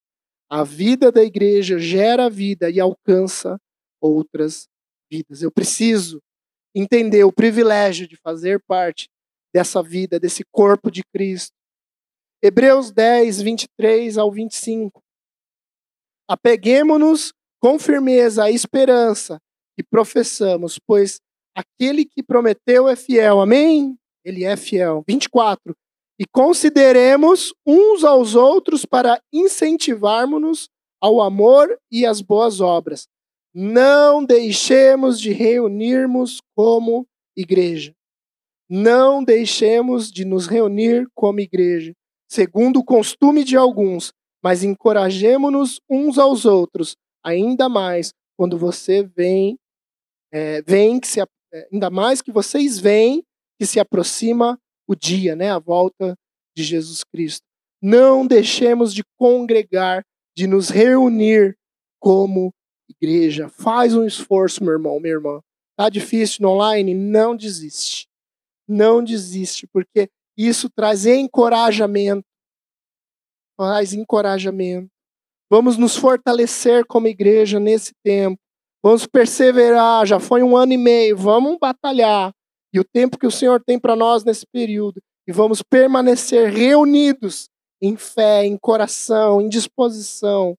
A vida da igreja gera vida e alcança outras vidas. Eu preciso entender o privilégio de fazer parte dessa vida, desse corpo de Cristo. Hebreus 10, 23 ao 25. Apeguemos-nos com firmeza à esperança que professamos, pois aquele que prometeu é fiel. Amém? Ele é fiel. 24. E consideremos uns aos outros para incentivarmos-nos ao amor e às boas obras. Não deixemos de reunirmos como igreja. Não deixemos de nos reunir como igreja, segundo o costume de alguns, mas encorajemos-nos uns aos outros, ainda mais quando você vem, é, vem que se, é, ainda mais que vocês veem que se aproxima o dia, né, a volta de Jesus Cristo. Não deixemos de congregar, de nos reunir como igreja. Faz um esforço, meu irmão, minha irmã. Tá difícil no online? Não desiste. Não desiste, porque isso traz encorajamento. Traz encorajamento. Vamos nos fortalecer como igreja nesse tempo. Vamos perseverar. Já foi um ano e meio. Vamos batalhar. E o tempo que o Senhor tem para nós nesse período. E vamos permanecer reunidos em fé, em coração, em disposição.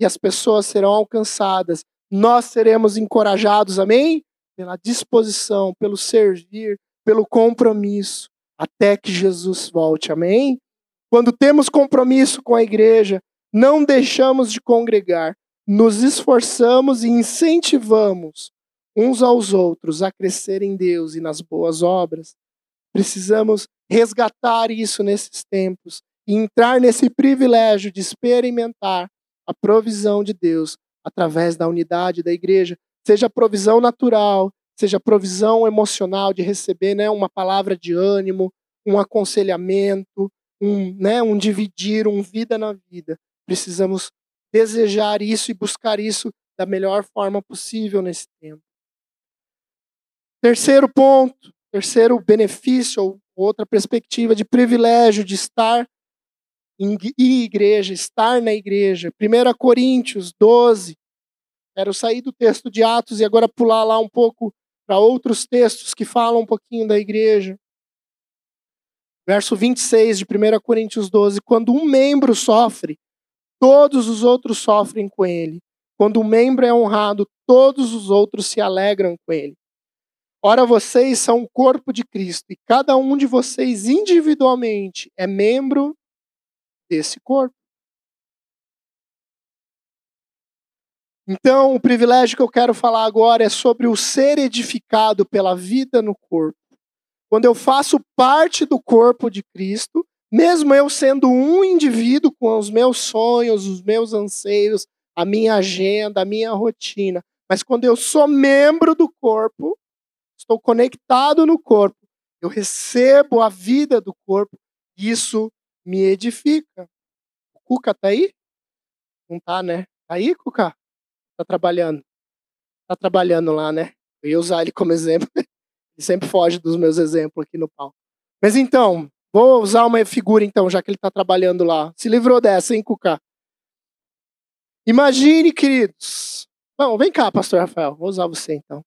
E as pessoas serão alcançadas. Nós seremos encorajados, amém? Pela disposição, pelo servir, pelo compromisso, até que Jesus volte, amém? Quando temos compromisso com a igreja, não deixamos de congregar, nos esforçamos e incentivamos uns aos outros a crescer em Deus e nas boas obras. Precisamos resgatar isso nesses tempos e entrar nesse privilégio de experimentar a provisão de Deus através da unidade da igreja, seja provisão natural, seja provisão emocional de receber né, uma palavra de ânimo, um aconselhamento, um, né, um dividir, um vida na vida. Precisamos desejar isso e buscar isso da melhor forma possível nesse tempo. Terceiro ponto, terceiro benefício, ou outra perspectiva de privilégio de estar em igreja, estar na igreja. 1 Coríntios 12. Quero sair do texto de Atos e agora pular lá um pouco para outros textos que falam um pouquinho da igreja. Verso 26 de 1 Coríntios 12: Quando um membro sofre, todos os outros sofrem com ele. Quando um membro é honrado, todos os outros se alegram com ele. Ora, vocês são o corpo de Cristo e cada um de vocês individualmente é membro desse corpo. Então, o privilégio que eu quero falar agora é sobre o ser edificado pela vida no corpo. Quando eu faço parte do corpo de Cristo, mesmo eu sendo um indivíduo com os meus sonhos, os meus anseios, a minha agenda, a minha rotina, mas quando eu sou membro do corpo, estou conectado no corpo, eu recebo a vida do corpo, isso me edifica. O Cuca tá aí? Não tá, né? Tá aí, Cuca? Tá trabalhando. Tá trabalhando lá, né? Eu ia usar ele como exemplo. ele sempre foge dos meus exemplos aqui no palco. Mas então, vou usar uma figura então, já que ele tá trabalhando lá. Se livrou dessa, hein, Cuca? Imagine, queridos. Bom, vem cá, pastor Rafael. Vou usar você então.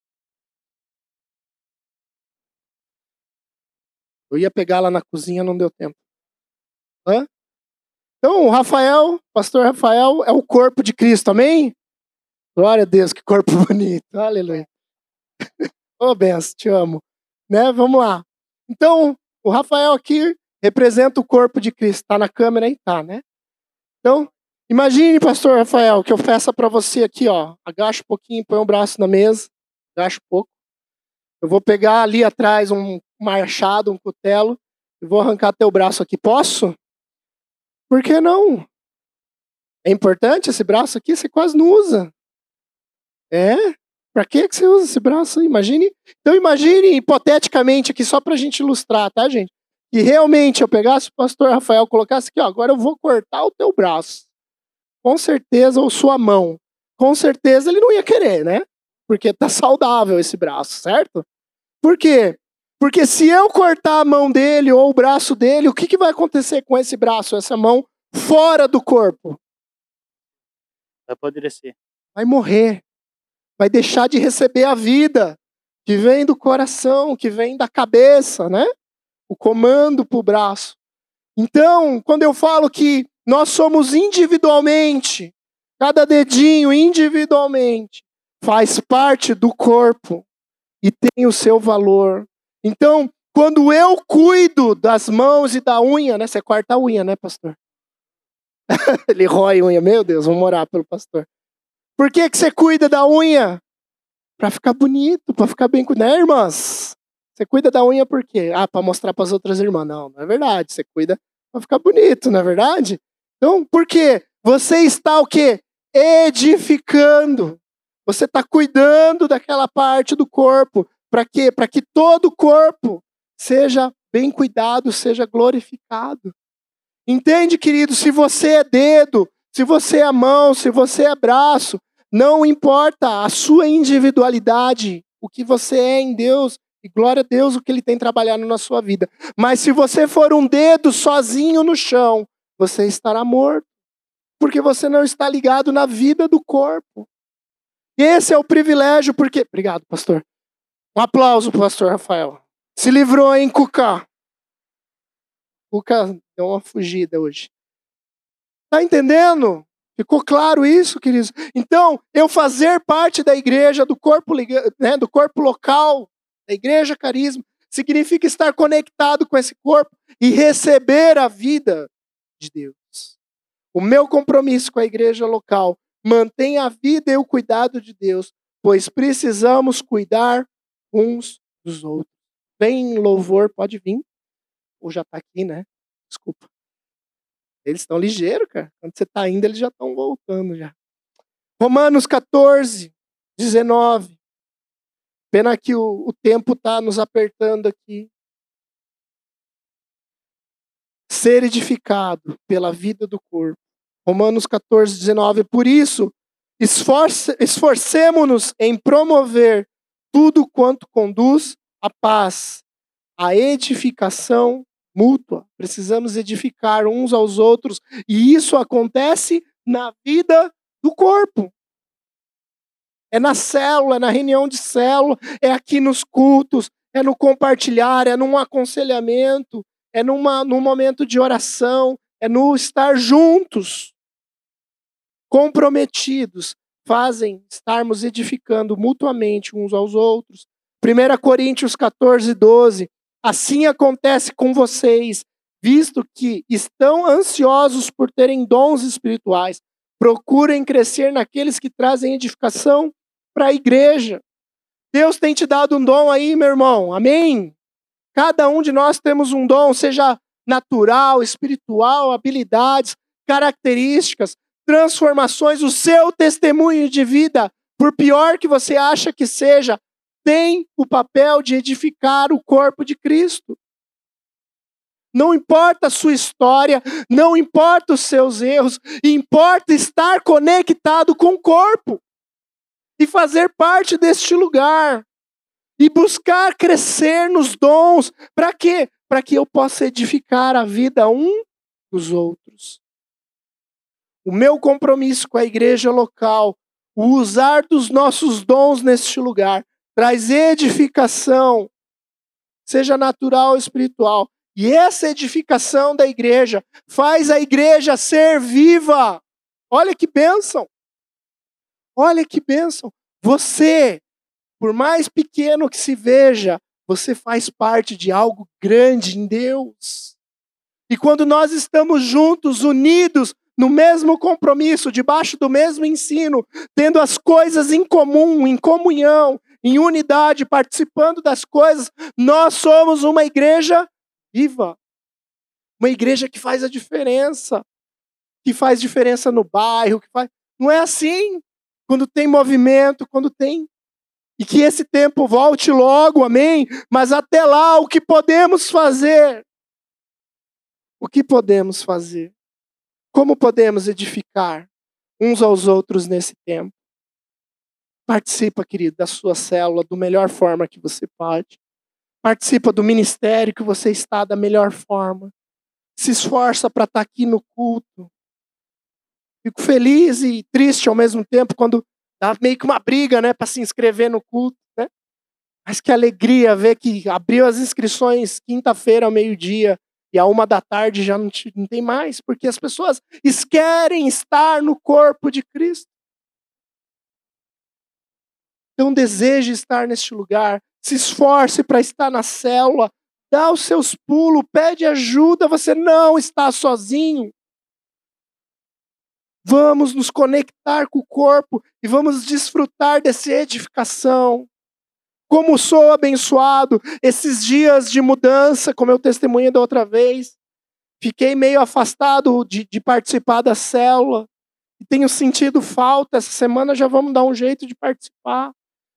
Eu ia pegar lá na cozinha, não deu tempo. Hã? Então, o Rafael, pastor Rafael, é o corpo de Cristo, amém? Glória a Deus, que corpo bonito, aleluia. Ô, oh, benção, te amo. Né? Vamos lá. Então, o Rafael aqui representa o corpo de Cristo. Está na câmera aí? Tá, né? Então, imagine, pastor Rafael, que eu faça para você aqui, ó. Agacha um pouquinho, põe o um braço na mesa. Agacha um pouco. Eu vou pegar ali atrás um machado, um cutelo, e vou arrancar teu braço aqui. Posso? Por que não? É importante esse braço aqui? Você quase não usa. É? Para que você usa esse braço? Imagine. Então imagine hipoteticamente aqui só para a gente ilustrar, tá, gente? Que realmente eu pegasse o pastor Rafael, colocasse aqui, ó, agora eu vou cortar o teu braço. Com certeza, ou sua mão. Com certeza ele não ia querer, né? Porque tá saudável esse braço, certo? Por quê? Porque se eu cortar a mão dele ou o braço dele, o que, que vai acontecer com esse braço, essa mão, fora do corpo? Vai apodrecer. Vai morrer. Vai deixar de receber a vida que vem do coração, que vem da cabeça, né? O comando para o braço. Então, quando eu falo que nós somos individualmente, cada dedinho individualmente, faz parte do corpo e tem o seu valor. Então, quando eu cuido das mãos e da unha, né? Você corta a unha, né, pastor? Ele rói a unha. Meu Deus, vamos orar pelo pastor. Por que, que você cuida da unha? Para ficar bonito, para ficar bem cuidado, né, irmãs? Você cuida da unha por quê? Ah, para mostrar para as outras irmãs. Não, não é verdade. Você cuida para ficar bonito, não é verdade? Então, por quê? Você está o quê? Edificando. Você está cuidando daquela parte do corpo. Para quê? Para que todo o corpo seja bem cuidado, seja glorificado. Entende, querido? Se você é dedo, se você é mão, se você é braço, não importa a sua individualidade, o que você é em Deus, e glória a Deus o que Ele tem trabalhado na sua vida. Mas se você for um dedo sozinho no chão, você estará morto, porque você não está ligado na vida do corpo. Esse é o privilégio, porque. Obrigado, pastor. Um aplauso pastor Rafael. Se livrou, hein, Cuca? Cuca deu uma fugida hoje. Tá entendendo? Ficou claro isso, queridos? Então, eu fazer parte da igreja, do corpo, né, do corpo local, da igreja carisma, significa estar conectado com esse corpo e receber a vida de Deus. O meu compromisso com a igreja local Mantenha a vida e o cuidado de Deus, pois precisamos cuidar uns dos outros. Vem louvor, pode vir. Ou já está aqui, né? Desculpa. Eles estão ligeiros, cara. Quando você está indo, eles já estão voltando já. Romanos 14, 19. Pena que o, o tempo está nos apertando aqui. Ser edificado pela vida do corpo Romanos 14, 19. Por isso, esforce, esforcemos-nos em promover tudo quanto conduz à paz a edificação mútua. Precisamos edificar uns aos outros e isso acontece na vida do corpo. É na célula, é na reunião de célula, é aqui nos cultos, é no compartilhar, é num aconselhamento, é numa, num momento de oração, é no estar juntos, comprometidos, fazem estarmos edificando mutuamente uns aos outros. 1 Coríntios 14, 12. Assim acontece com vocês, visto que estão ansiosos por terem dons espirituais. Procurem crescer naqueles que trazem edificação para a igreja. Deus tem te dado um dom aí, meu irmão. Amém? Cada um de nós temos um dom, seja natural, espiritual, habilidades, características, transformações. O seu testemunho de vida, por pior que você acha que seja, tem o papel de edificar o corpo de Cristo. Não importa a sua história, não importa os seus erros, importa estar conectado com o corpo e fazer parte deste lugar e buscar crescer nos dons. Para quê? Para que eu possa edificar a vida um dos outros. O meu compromisso com a igreja local, o usar dos nossos dons neste lugar, traz edificação, seja natural ou espiritual. E essa edificação da igreja faz a igreja ser viva. Olha que bênção! Olha que bênção. Você, por mais pequeno que se veja, você faz parte de algo grande em Deus. E quando nós estamos juntos, unidos, no mesmo compromisso, debaixo do mesmo ensino, tendo as coisas em comum, em comunhão, em unidade, participando das coisas, nós somos uma igreja viva. Uma igreja que faz a diferença, que faz diferença no bairro, que faz... não é assim quando tem movimento, quando tem. E que esse tempo volte logo, amém? Mas até lá, o que podemos fazer? O que podemos fazer? Como podemos edificar uns aos outros nesse tempo? Participa, querido, da sua célula da melhor forma que você pode. Participa do ministério que você está da melhor forma. Se esforça para estar aqui no culto. Fico feliz e triste ao mesmo tempo quando dá meio que uma briga, né, para se inscrever no culto, né? Mas que alegria ver que abriu as inscrições quinta-feira ao meio-dia e a uma da tarde já não, te, não tem mais, porque as pessoas querem estar no corpo de Cristo. Então deseje estar neste lugar, se esforce para estar na célula, dá os seus pulos, pede ajuda, você não está sozinho. Vamos nos conectar com o corpo e vamos desfrutar dessa edificação. Como sou abençoado esses dias de mudança, como eu testemunhei da outra vez. Fiquei meio afastado de, de participar da célula. Tenho sentido falta. Essa semana já vamos dar um jeito de participar.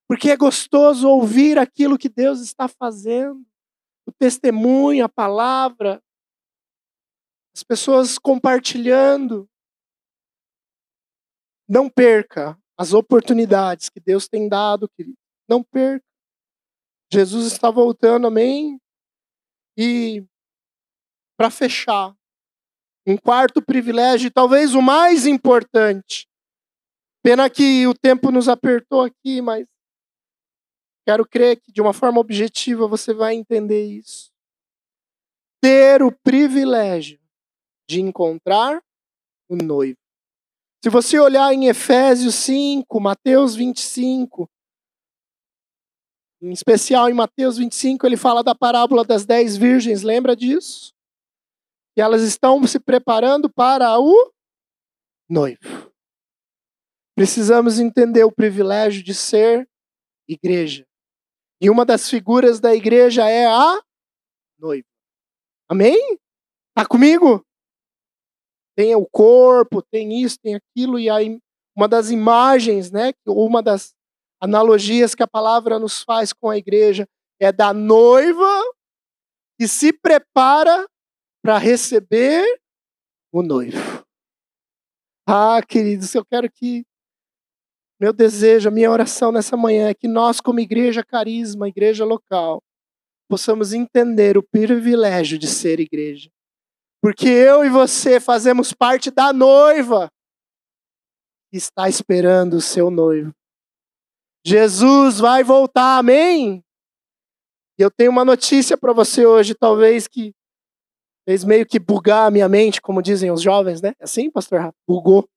Porque é gostoso ouvir aquilo que Deus está fazendo. O testemunho, a palavra. As pessoas compartilhando. Não perca as oportunidades que Deus tem dado, querido. Não perca. Jesus está voltando, amém? E para fechar, um quarto privilégio, talvez o mais importante. Pena que o tempo nos apertou aqui, mas quero crer que de uma forma objetiva você vai entender isso. Ter o privilégio de encontrar o noivo. Se você olhar em Efésios 5, Mateus 25, em especial em Mateus 25, ele fala da parábola das dez virgens, lembra disso? E elas estão se preparando para o noivo. Precisamos entender o privilégio de ser igreja. E uma das figuras da igreja é a noiva. Amém? Tá comigo? tem o corpo, tem isso, tem aquilo, e aí uma das imagens, né, ou uma das analogias que a palavra nos faz com a igreja é da noiva que se prepara para receber o noivo. Ah, queridos, eu quero que meu desejo, a minha oração nessa manhã é que nós, como igreja carisma, igreja local, possamos entender o privilégio de ser igreja. Porque eu e você fazemos parte da noiva que está esperando o seu noivo. Jesus vai voltar, amém? E eu tenho uma notícia para você hoje, talvez que fez meio que bugar a minha mente, como dizem os jovens, né? É assim, pastor? Bugou.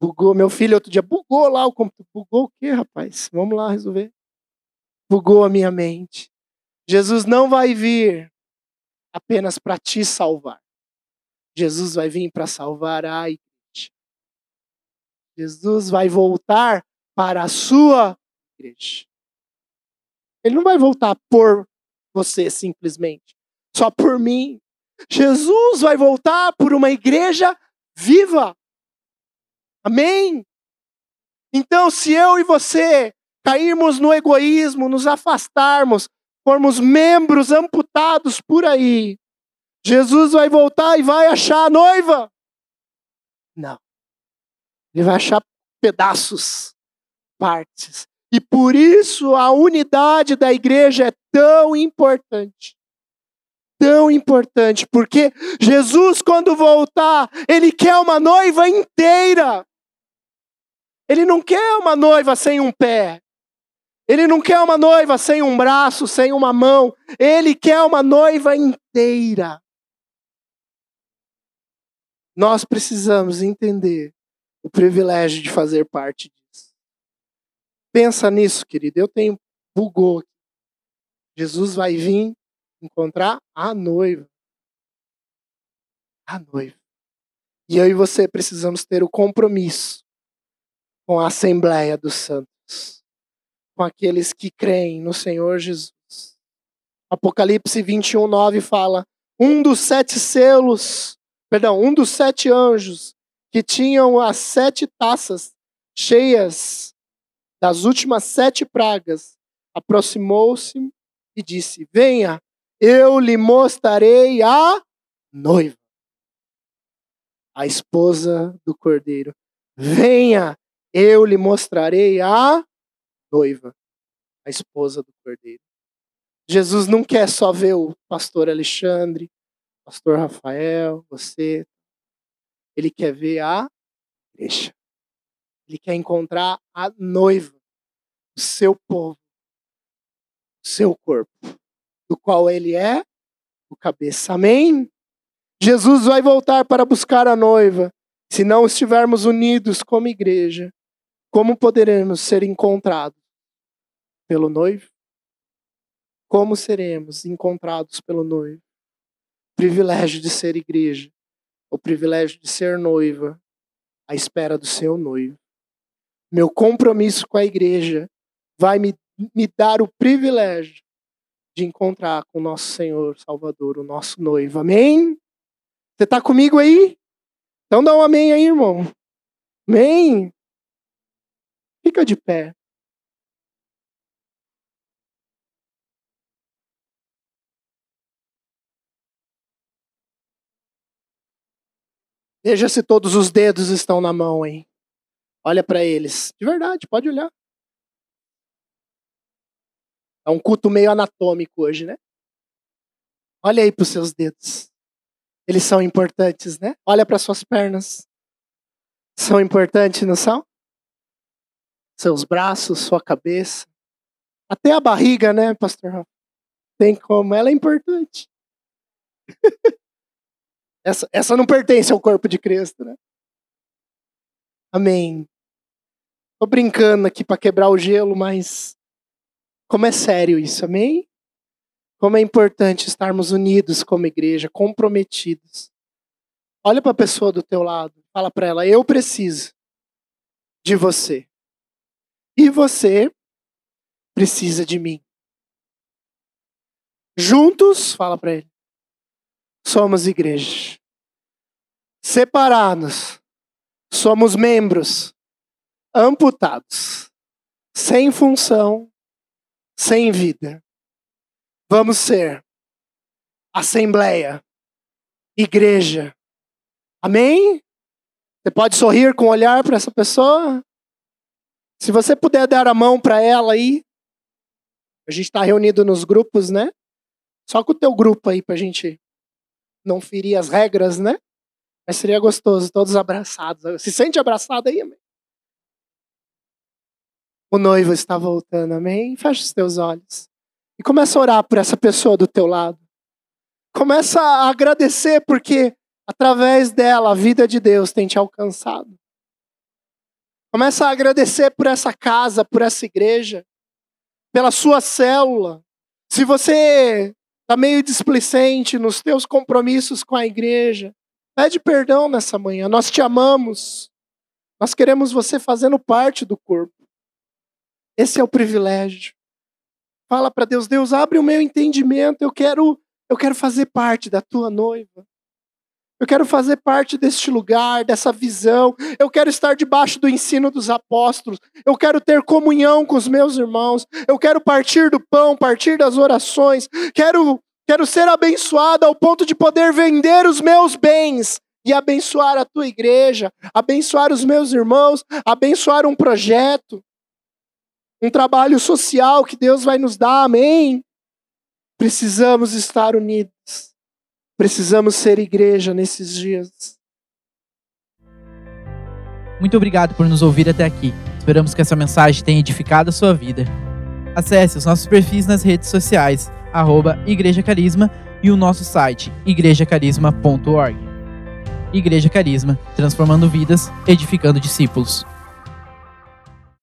Bugou. Meu filho outro dia bugou lá o computador. Bugou o quê, rapaz? Vamos lá resolver. Bugou a minha mente. Jesus não vai vir apenas para te salvar. Jesus vai vir para salvar a igreja. Jesus vai voltar para a sua igreja. Ele não vai voltar por você simplesmente, só por mim. Jesus vai voltar por uma igreja viva. Amém? Então, se eu e você cairmos no egoísmo, nos afastarmos, formos membros amputados por aí, Jesus vai voltar e vai achar a noiva? Não. Ele vai achar pedaços, partes. E por isso a unidade da igreja é tão importante. Tão importante, porque Jesus, quando voltar, ele quer uma noiva inteira. Ele não quer uma noiva sem um pé. Ele não quer uma noiva sem um braço, sem uma mão. Ele quer uma noiva inteira. Nós precisamos entender o privilégio de fazer parte disso. Pensa nisso, querido. Eu tenho bugou. Jesus vai vir encontrar a noiva. A noiva. E eu e você precisamos ter o compromisso com a Assembleia dos Santos, com aqueles que creem no Senhor Jesus. Apocalipse 21, 9 fala: um dos sete selos, perdão, um dos sete anjos que tinham as sete taças cheias das últimas sete pragas, aproximou-se e disse: Venha, eu lhe mostrarei a noiva, a esposa do cordeiro. Venha, eu lhe mostrarei a noiva, a esposa do cordeiro. Jesus não quer só ver o pastor Alexandre, pastor Rafael, você. Ele quer ver a igreja. Ele quer encontrar a noiva, o seu povo, o seu corpo, do qual ele é o cabeça. Amém? Jesus vai voltar para buscar a noiva. Se não estivermos unidos como igreja, como poderemos ser encontrados pelo noivo? Como seremos encontrados pelo noivo? Privilégio de ser igreja, o privilégio de ser noiva, à espera do seu noivo. Meu compromisso com a igreja vai me, me dar o privilégio de encontrar com o nosso Senhor Salvador, o nosso noivo. Amém? Você está comigo aí? Então dá um amém aí, irmão. Amém? Fica de pé. Veja se todos os dedos estão na mão, hein? Olha para eles. De verdade, pode olhar. É um culto meio anatômico hoje, né? Olha aí para os seus dedos. Eles são importantes, né? Olha para suas pernas. São importantes, não são? Seus braços, sua cabeça, até a barriga, né, pastor? Tem como, ela é importante. essa, essa não pertence ao corpo de Cristo, né? Amém. Tô brincando aqui para quebrar o gelo, mas como é sério isso, amém? Como é importante estarmos unidos como igreja, comprometidos. Olha para a pessoa do teu lado, fala para ela: eu preciso de você. E você precisa de mim. Juntos, fala para ele, somos igreja. Separados, somos membros amputados, sem função, sem vida. Vamos ser assembleia, igreja. Amém? Você pode sorrir com o olhar para essa pessoa? Se você puder dar a mão para ela aí, a gente está reunido nos grupos, né? Só com o teu grupo aí pra gente não ferir as regras, né? Mas seria gostoso, todos abraçados. Se sente abraçado aí, amém? O noivo está voltando, amém? Fecha os teus olhos. E começa a orar por essa pessoa do teu lado. Começa a agradecer porque através dela a vida de Deus tem te alcançado. Começa a agradecer por essa casa, por essa igreja, pela sua célula. Se você está meio displicente nos teus compromissos com a igreja, pede perdão nessa manhã. Nós te amamos. Nós queremos você fazendo parte do corpo. Esse é o privilégio. Fala para Deus, Deus, abre o meu entendimento. Eu quero, eu quero fazer parte da tua noiva. Eu quero fazer parte deste lugar, dessa visão. Eu quero estar debaixo do ensino dos apóstolos. Eu quero ter comunhão com os meus irmãos. Eu quero partir do pão, partir das orações. Quero, quero ser abençoado ao ponto de poder vender os meus bens e abençoar a tua igreja, abençoar os meus irmãos, abençoar um projeto, um trabalho social que Deus vai nos dar. Amém. Precisamos estar unidos. Precisamos ser igreja nesses dias. Muito obrigado por nos ouvir até aqui. Esperamos que essa mensagem tenha edificado a sua vida. Acesse os nossos perfis nas redes sociais, arroba Igreja Carisma e o nosso site, igrejacarisma.org. Igreja Carisma, transformando vidas, edificando discípulos.